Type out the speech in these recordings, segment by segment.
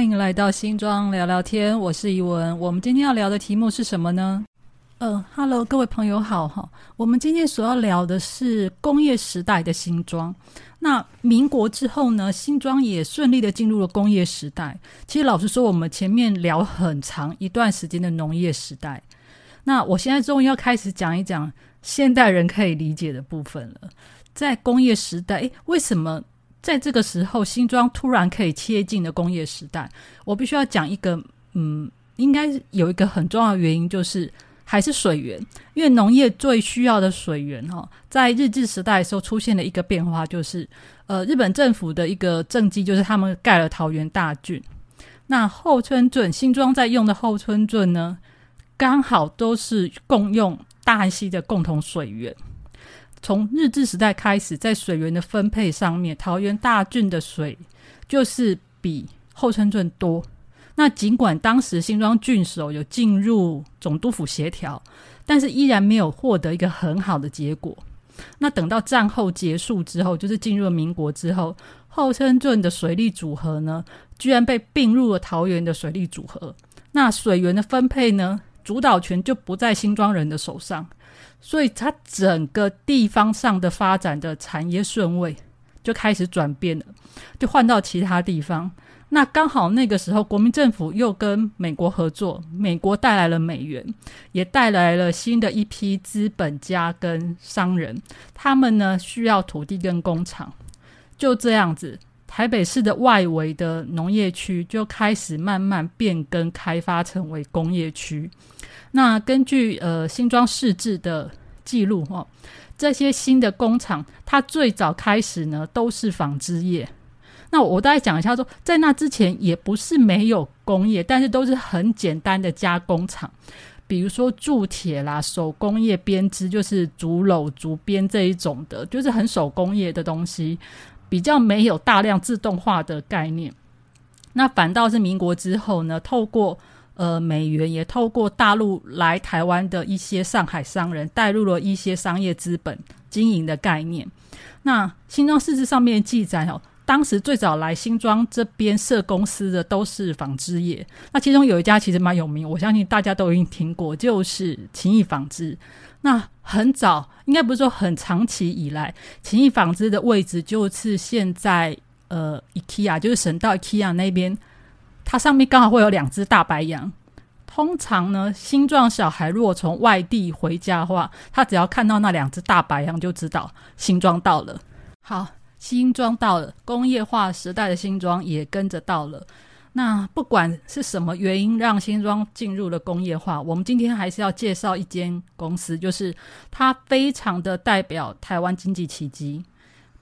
欢迎来到新庄聊聊天，我是怡文。我们今天要聊的题目是什么呢？呃，Hello，各位朋友好哈。我们今天所要聊的是工业时代的新庄。那民国之后呢，新庄也顺利的进入了工业时代。其实老实说，我们前面聊很长一段时间的农业时代，那我现在终于要开始讲一讲现代人可以理解的部分了。在工业时代，诶，为什么？在这个时候，新庄突然可以切进的工业时代。我必须要讲一个，嗯，应该有一个很重要的原因，就是还是水源。因为农业最需要的水源，哈，在日治时代的时候出现了一个变化，就是呃，日本政府的一个政绩，就是他们盖了桃园大郡。那后村圳新庄在用的后村圳呢，刚好都是共用大汉溪的共同水源。从日治时代开始，在水源的分配上面，桃园大郡的水就是比后村镇多。那尽管当时新庄郡守有进入总督府协调，但是依然没有获得一个很好的结果。那等到战后结束之后，就是进入了民国之后，后村镇的水利组合呢，居然被并入了桃园的水利组合。那水源的分配呢，主导权就不在新庄人的手上。所以，它整个地方上的发展的产业顺位就开始转变了，就换到其他地方。那刚好那个时候，国民政府又跟美国合作，美国带来了美元，也带来了新的一批资本家跟商人，他们呢需要土地跟工厂。就这样子，台北市的外围的农业区就开始慢慢变更开发，成为工业区。那根据呃新庄市志的记录哈，这些新的工厂，它最早开始呢都是纺织业。那我大概讲一下，说在那之前也不是没有工业，但是都是很简单的加工厂，比如说铸铁啦、手工业编织，就是竹篓、竹编这一种的，就是很手工业的东西，比较没有大量自动化的概念。那反倒是民国之后呢，透过呃，美元也透过大陆来台湾的一些上海商人，带入了一些商业资本经营的概念。那新庄市志上面记载哦，当时最早来新庄这边设公司的都是纺织业。那其中有一家其实蛮有名，我相信大家都已经听过，就是勤益纺织。那很早，应该不是说很长期以来，勤益纺织的位置就是现在呃，IKEA，就是省道 IKEA 那边。它上面刚好会有两只大白羊。通常呢，新壮小孩如果从外地回家的话，他只要看到那两只大白羊，就知道新庄到了。好，新庄到了，工业化时代的新庄也跟着到了。那不管是什么原因让新庄进入了工业化，我们今天还是要介绍一间公司，就是它非常的代表台湾经济奇迹。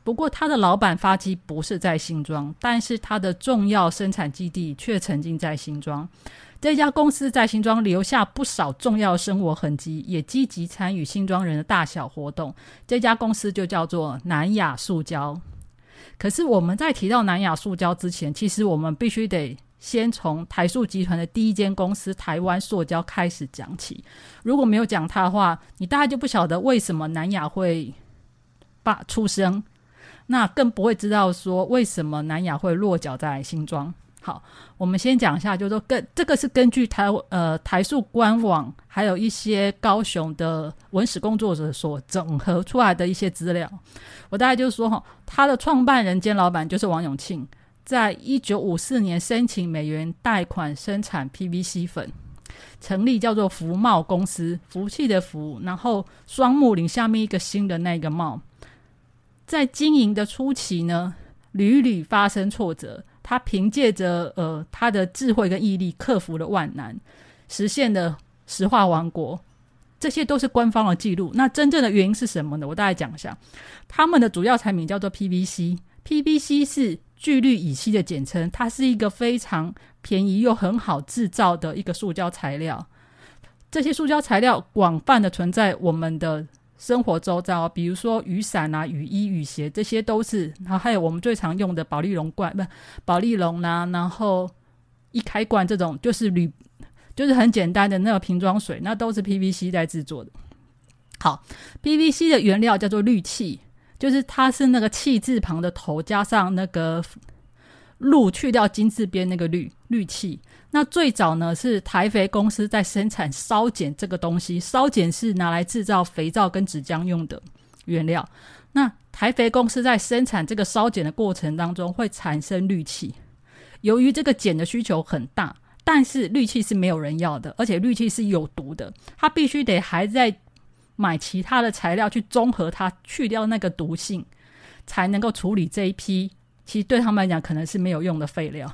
不过，他的老板发迹不是在新庄，但是他的重要生产基地却曾经在新庄。这家公司在新庄留下不少重要生活痕迹，也积极参与新庄人的大小活动。这家公司就叫做南亚塑胶。可是我们在提到南亚塑胶之前，其实我们必须得先从台塑集团的第一间公司台湾塑胶开始讲起。如果没有讲它的话，你大概就不晓得为什么南亚会罢出生。那更不会知道说为什么南亚会落脚在新庄。好，我们先讲一下，就是说根这个是根据台呃台塑官网，还有一些高雄的文史工作者所整合出来的一些资料。我大概就是说哈，他的创办人兼老板就是王永庆，在一九五四年申请美元贷款生产 PVC 粉，成立叫做福茂公司，福气的福，然后双木林下面一个新的那个茂。在经营的初期呢，屡屡发生挫折。他凭借着呃他的智慧跟毅力，克服了万难，实现了石化王国。这些都是官方的记录。那真正的原因是什么呢？我大概讲一下。他们的主要产品叫做 PVC，PVC 是聚氯乙烯的简称，它是一个非常便宜又很好制造的一个塑胶材料。这些塑胶材料广泛的存在我们的。生活周遭，比如说雨伞啊、雨衣、雨鞋，这些都是。然后还有我们最常用的保利龙罐，不，保利龙啦。然后一开罐这种就是铝，就是很简单的那个瓶装水，那都是 PVC 在制作的。好，PVC 的原料叫做氯气，就是它是那个气字旁的头加上那个氯去掉金字边那个氯氯气。那最早呢是台肥公司在生产烧碱这个东西，烧碱是拿来制造肥皂跟纸浆用的原料。那台肥公司在生产这个烧碱的过程当中会产生氯气，由于这个碱的需求很大，但是氯气是没有人要的，而且氯气是有毒的，它必须得还在买其他的材料去中和它，去掉那个毒性，才能够处理这一批其实对他们来讲可能是没有用的废料。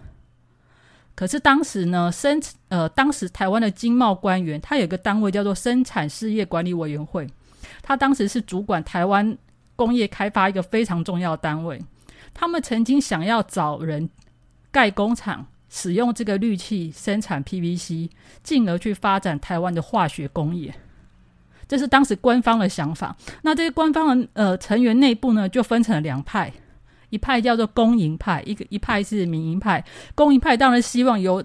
可是当时呢，生呃，当时台湾的经贸官员，他有个单位叫做生产事业管理委员会，他当时是主管台湾工业开发一个非常重要的单位。他们曾经想要找人盖工厂，使用这个氯气生产 PVC，进而去发展台湾的化学工业。这是当时官方的想法。那这些官方的呃成员内部呢，就分成了两派。一派叫做公营派，一个一派是民营派。公营派当然希望由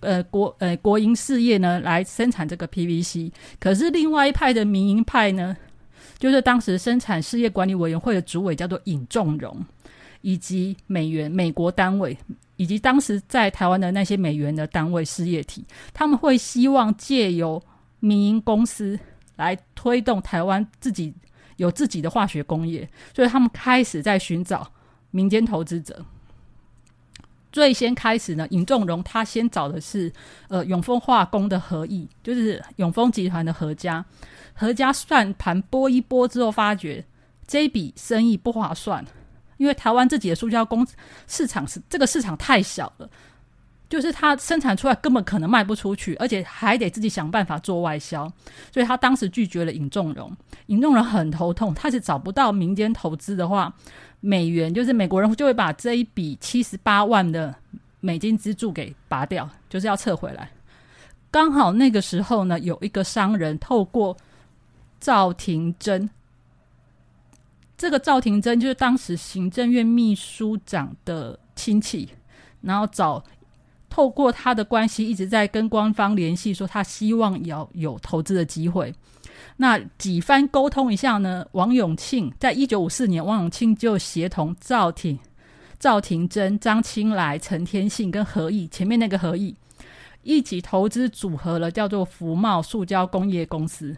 呃国呃国营事业呢来生产这个 PVC，可是另外一派的民营派呢，就是当时生产事业管理委员会的主委叫做尹仲荣，以及美元美国单位，以及当时在台湾的那些美元的单位事业体，他们会希望借由民营公司来推动台湾自己有自己的化学工业，所以他们开始在寻找。民间投资者最先开始呢，尹仲荣他先找的是呃永丰化工的合意，就是永丰集团的何家，何家算盘拨一拨之后，发觉这一笔生意不划算，因为台湾自己的塑胶工市场是这个市场太小了。就是他生产出来根本可能卖不出去，而且还得自己想办法做外销，所以他当时拒绝了尹仲荣。尹仲荣很头痛，他是找不到民间投资的话，美元就是美国人就会把这一笔七十八万的美金资助给拔掉，就是要撤回来。刚好那个时候呢，有一个商人透过赵廷珍，这个赵廷珍就是当时行政院秘书长的亲戚，然后找。透过他的关系，一直在跟官方联系，说他希望要有投资的机会。那几番沟通一下呢？王永庆在一九五四年，王永庆就协同赵廷、赵廷珍、张青来、陈天信跟何毅，前面那个何毅一起投资组合了叫做福茂塑胶工业公司，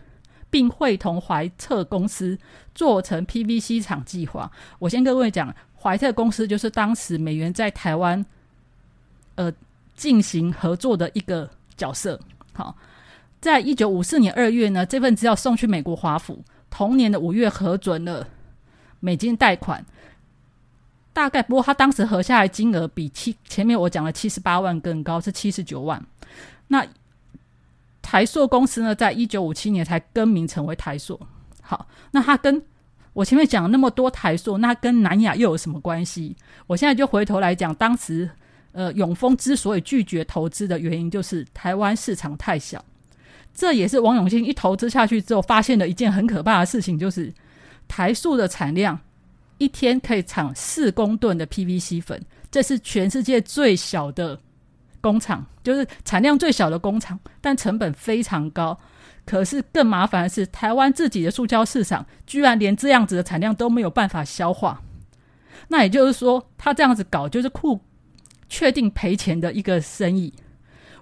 并会同怀特公司做成 PVC 厂计划。我先跟各位讲，怀特公司就是当时美元在台湾，呃。进行合作的一个角色。好，在一九五四年二月呢，这份资料送去美国华府。同年的五月核准了美金贷款，大概不过他当时核下来金额比七前面我讲的七十八万更高，是七十九万。那台硕公司呢，在一九五七年才更名成为台硕。好，那他跟我前面讲那么多台硕，那跟南亚又有什么关系？我现在就回头来讲当时。呃，永丰之所以拒绝投资的原因，就是台湾市场太小。这也是王永庆一投资下去之后，发现的一件很可怕的事情，就是台塑的产量一天可以产四公吨的 PVC 粉，这是全世界最小的工厂，就是产量最小的工厂，但成本非常高。可是更麻烦的是，台湾自己的塑胶市场居然连这样子的产量都没有办法消化。那也就是说，他这样子搞，就是库。确定赔钱的一个生意，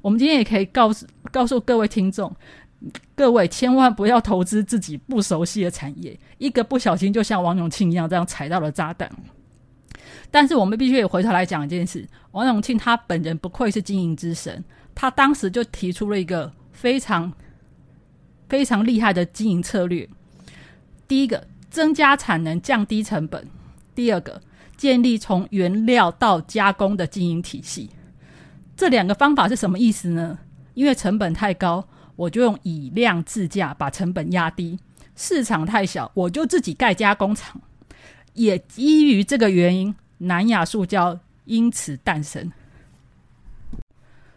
我们今天也可以告诉告诉各位听众，各位千万不要投资自己不熟悉的产业，一个不小心就像王永庆一样这样踩到了炸弹。但是我们必须也回头来讲一件事，王永庆他本人不愧是经营之神，他当时就提出了一个非常非常厉害的经营策略。第一个，增加产能，降低成本；第二个。建立从原料到加工的经营体系，这两个方法是什么意思呢？因为成本太高，我就用以量制价把成本压低；市场太小，我就自己盖加工厂。也基于这个原因，南亚塑胶因此诞生。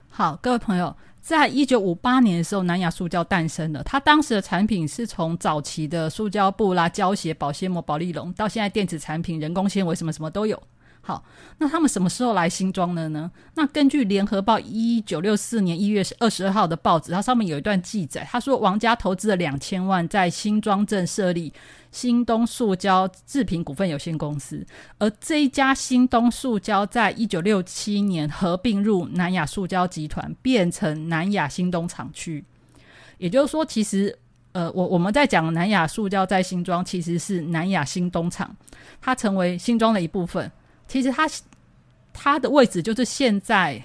好，各位朋友。在一九五八年的时候，南亚塑胶诞生了。它当时的产品是从早期的塑胶布啦、胶鞋、保鲜膜、保利龙，到现在电子产品、人工纤维什么什么都有。好，那他们什么时候来新庄的呢？那根据联合报一九六四年一月二十二号的报纸，它上面有一段记载，他说王家投资了两千万在新庄镇设立新东塑胶制品股份有限公司，而这一家新东塑胶在一九六七年合并入南亚塑胶集团，变成南亚新东厂区。也就是说，其实呃，我我们在讲南亚塑胶在新庄，其实是南亚新东厂，它成为新庄的一部分。其实它它的位置就是现在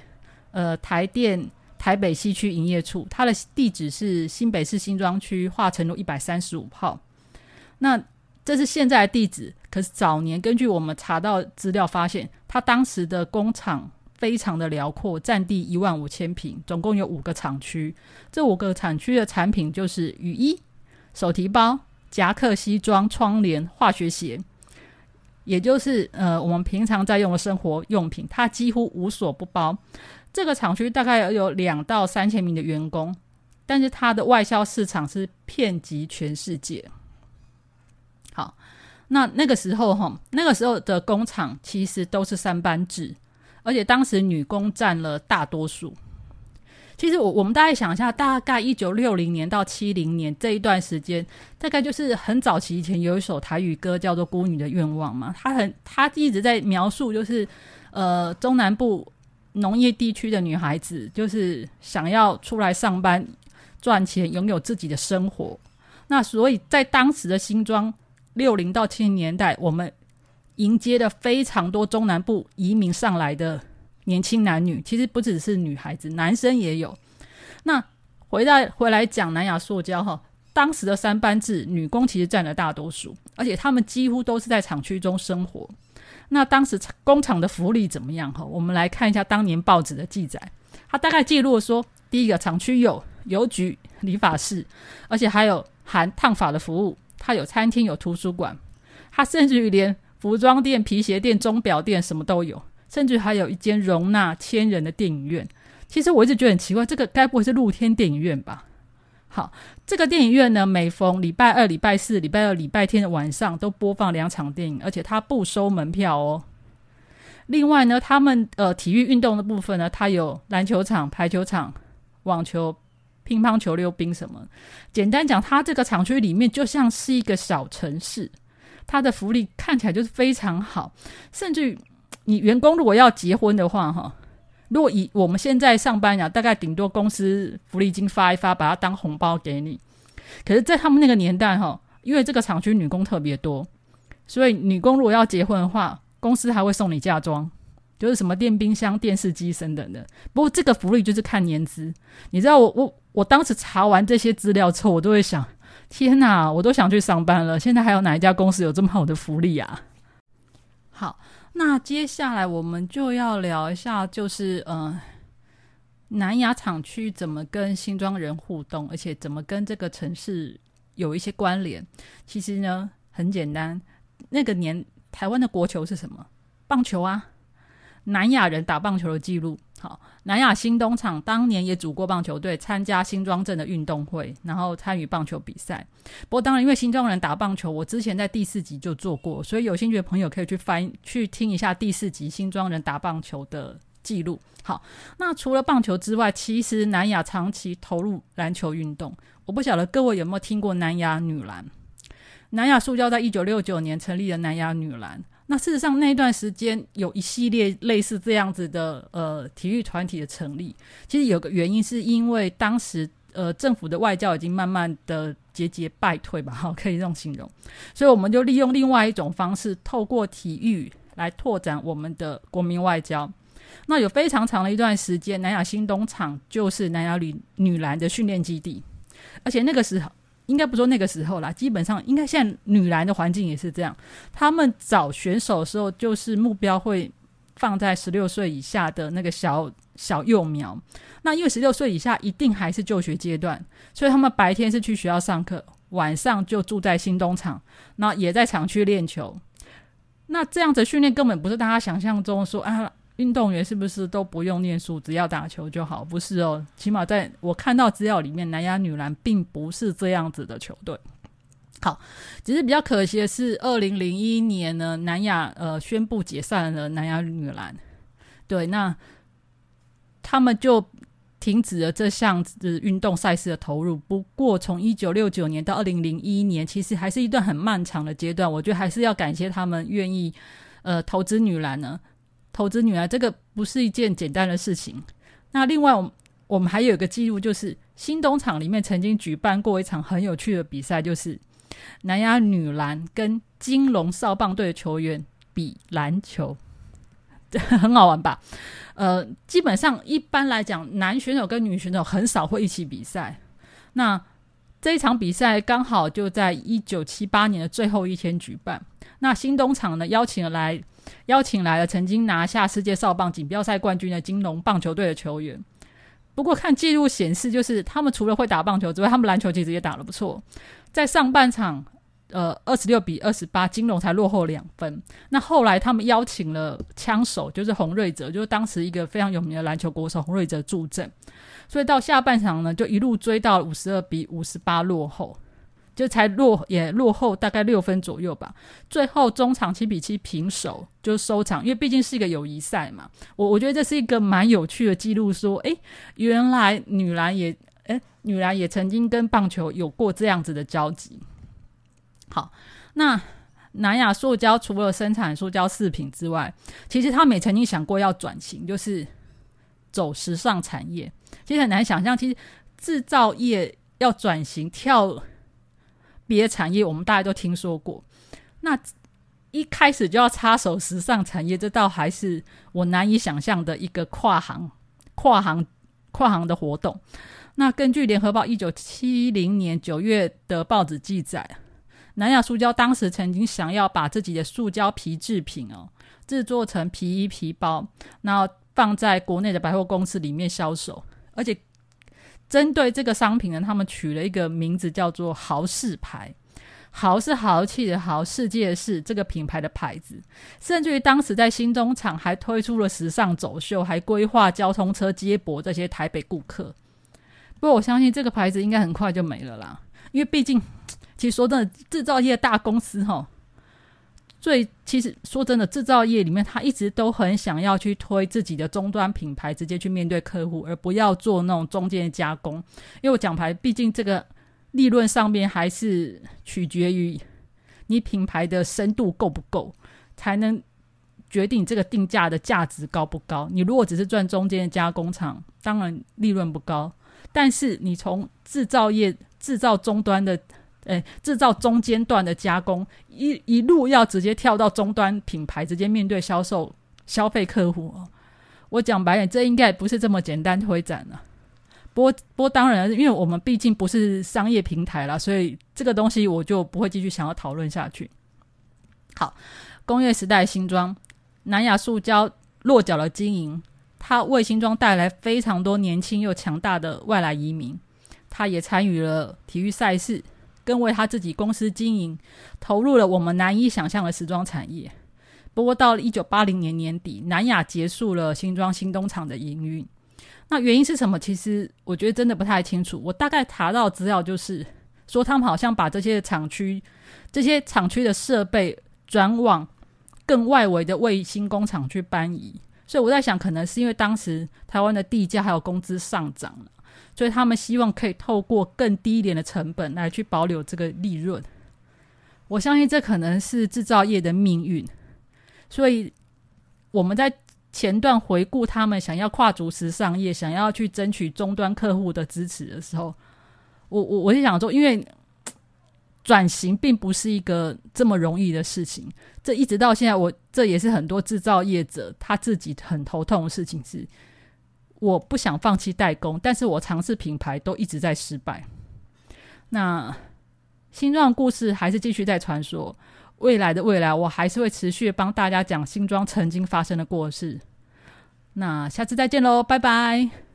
呃台电台北西区营业处，它的地址是新北市新庄区化成路一百三十五号。那这是现在的地址，可是早年根据我们查到资料发现，它当时的工厂非常的辽阔，占地一万五千平，总共有五个厂区。这五个厂区的产品就是雨衣、手提包、夹克、西装、窗帘、化学鞋。也就是呃，我们平常在用的生活用品，它几乎无所不包。这个厂区大概有两到三千名的员工，但是它的外销市场是遍及全世界。好，那那个时候哈，那个时候的工厂其实都是三班制，而且当时女工占了大多数。其实我我们大概想一下，大概一九六零年到七零年这一段时间，大概就是很早期以前有一首台语歌叫做《孤女的愿望》嘛，他很他一直在描述，就是呃中南部农业地区的女孩子，就是想要出来上班赚钱，拥有自己的生活。那所以在当时的新庄六零到七零年代，我们迎接了非常多中南部移民上来的。年轻男女其实不只是女孩子，男生也有。那回到回来讲南亚塑胶哈，当时的三班制，女工其实占了大多数，而且他们几乎都是在厂区中生活。那当时工厂的福利怎么样哈？我们来看一下当年报纸的记载，它大概记录说，第一个厂区有邮局、理发室，而且还有含烫发的服务，它有餐厅、有图书馆，它甚至于连服装店、皮鞋店、钟表店什么都有。甚至还有一间容纳千人的电影院。其实我一直觉得很奇怪，这个该不会是露天电影院吧？好，这个电影院呢，每逢礼拜二、礼拜四、礼拜二、礼拜天的晚上都播放两场电影，而且它不收门票哦。另外呢，他们呃体育运动的部分呢，它有篮球场、排球场、网球、乒乓球、溜冰什么。简单讲，它这个厂区里面就像是一个小城市，它的福利看起来就是非常好，甚至于。你员工如果要结婚的话，哈，如果以我们现在上班呀，大概顶多公司福利金发一发，把它当红包给你。可是，在他们那个年代，哈，因为这个厂区女工特别多，所以女工如果要结婚的话，公司还会送你嫁妆，就是什么电冰箱、电视机等等的。不过，这个福利就是看年资。你知道，我我我当时查完这些资料之后，我都会想：天哪，我都想去上班了。现在还有哪一家公司有这么好的福利啊？好。那接下来我们就要聊一下，就是呃，南雅厂区怎么跟新庄人互动，而且怎么跟这个城市有一些关联。其实呢，很简单，那个年台湾的国球是什么？棒球啊。南亚人打棒球的记录，好，南亚新东厂当年也组过棒球队，参加新庄镇的运动会，然后参与棒球比赛。不过当然，因为新庄人打棒球，我之前在第四集就做过，所以有兴趣的朋友可以去翻去听一下第四集新庄人打棒球的记录。好，那除了棒球之外，其实南亚长期投入篮球运动。我不晓得各位有没有听过南亚女篮？南亚塑胶在一九六九年成立了南亚女篮。那事实上，那一段时间有一系列类似这样子的呃体育团体的成立，其实有个原因是因为当时呃政府的外交已经慢慢的节节败退吧，哈，可以这种形容。所以我们就利用另外一种方式，透过体育来拓展我们的国民外交。那有非常长的一段时间，南亚新东厂就是南亚女女篮的训练基地，而且那个时候。应该不说那个时候啦，基本上应该现在女篮的环境也是这样。他们找选手的时候，就是目标会放在十六岁以下的那个小小幼苗。那因为十六岁以下一定还是就学阶段，所以他们白天是去学校上课，晚上就住在新东厂，那也在厂区练球。那这样子训练根本不是大家想象中说啊。运动员是不是都不用念书，只要打球就好？不是哦，起码在我看到资料里面，南亚女篮并不是这样子的球队。好，只是比较可惜的是，二零零一年呢，南亚呃宣布解散了南亚女篮，对，那他们就停止了这项运动赛事的投入。不过，从一九六九年到二零零一年，其实还是一段很漫长的阶段。我觉得还是要感谢他们愿意呃投资女篮呢，投资女儿这个不是一件简单的事情。那另外，我我们还有一个记录，就是新东厂里面曾经举办过一场很有趣的比赛，就是。南亚女篮跟金龙少棒队的球员比篮球，很好玩吧？呃，基本上一般来讲，男选手跟女选手很少会一起比赛。那这一场比赛刚好就在一九七八年的最后一天举办。那新东厂呢，邀请了来邀请来了曾经拿下世界少棒锦标赛冠军的金龙棒球队的球员。不过看记录显示，就是他们除了会打棒球之外，他们篮球其实也打得不错。在上半场，呃，二十六比二十八，金龙才落后两分。那后来他们邀请了枪手，就是洪瑞哲，就是当时一个非常有名的篮球国手洪瑞哲助阵。所以到下半场呢，就一路追到五十二比五十八落后，就才落也落后大概六分左右吧。最后中场七比七平手就收场，因为毕竟是一个友谊赛嘛。我我觉得这是一个蛮有趣的记录，说，诶，原来女篮也。哎，女篮也曾经跟棒球有过这样子的交集。好，那南亚塑胶除了生产塑胶饰品之外，其实他们也曾经想过要转型，就是走时尚产业。其实很难想象，其实制造业要转型跳别的产业，我们大家都听说过。那一开始就要插手时尚产业，这倒还是我难以想象的一个跨行、跨行、跨行的活动。那根据联合报一九七零年九月的报纸记载，南亚塑胶当时曾经想要把自己的塑胶皮制品哦制作成皮衣皮包，然后放在国内的百货公司里面销售，而且针对这个商品呢，他们取了一个名字叫做“豪士牌”，豪是豪气的豪，世界是这个品牌的牌子，甚至于当时在新中厂还推出了时尚走秀，还规划交通车接驳这些台北顾客。不过我相信这个牌子应该很快就没了啦，因为毕竟，其实说真的，制造业大公司哈，最其实说真的，制造业里面他一直都很想要去推自己的终端品牌，直接去面对客户，而不要做那种中间加工。因为我讲牌，毕竟这个利润上面还是取决于你品牌的深度够不够，才能决定这个定价的价值高不高。你如果只是赚中间的加工厂，当然利润不高。但是你从制造业制造终端的，诶，制造中间段的加工，一一路要直接跳到终端品牌，直接面对销售消费客户哦。我讲白点，这应该不是这么简单推展了。不过，不过当然，因为我们毕竟不是商业平台啦，所以这个东西我就不会继续想要讨论下去。好，工业时代新装，南亚塑胶落脚了经营。他为新庄带来非常多年轻又强大的外来移民，他也参与了体育赛事，更为他自己公司经营投入了我们难以想象的时装产业。不过到了一九八零年年底，南亚结束了新庄新东厂的营运。那原因是什么？其实我觉得真的不太清楚。我大概查到资料就是说，他们好像把这些厂区、这些厂区的设备转往更外围的卫星工厂去搬移。所以我在想，可能是因为当时台湾的地价还有工资上涨了，所以他们希望可以透过更低一点的成本来去保留这个利润。我相信这可能是制造业的命运。所以我们在前段回顾他们想要跨足时尚业、想要去争取终端客户的支持的时候，我我我就想说，因为。转型并不是一个这么容易的事情，这一直到现在，我这也是很多制造业者他自己很头痛的事情。是我不想放弃代工，但是我尝试品牌都一直在失败。那新装故事还是继续在传说，未来的未来，我还是会持续帮大家讲新装曾经发生的过事。那下次再见喽，拜拜。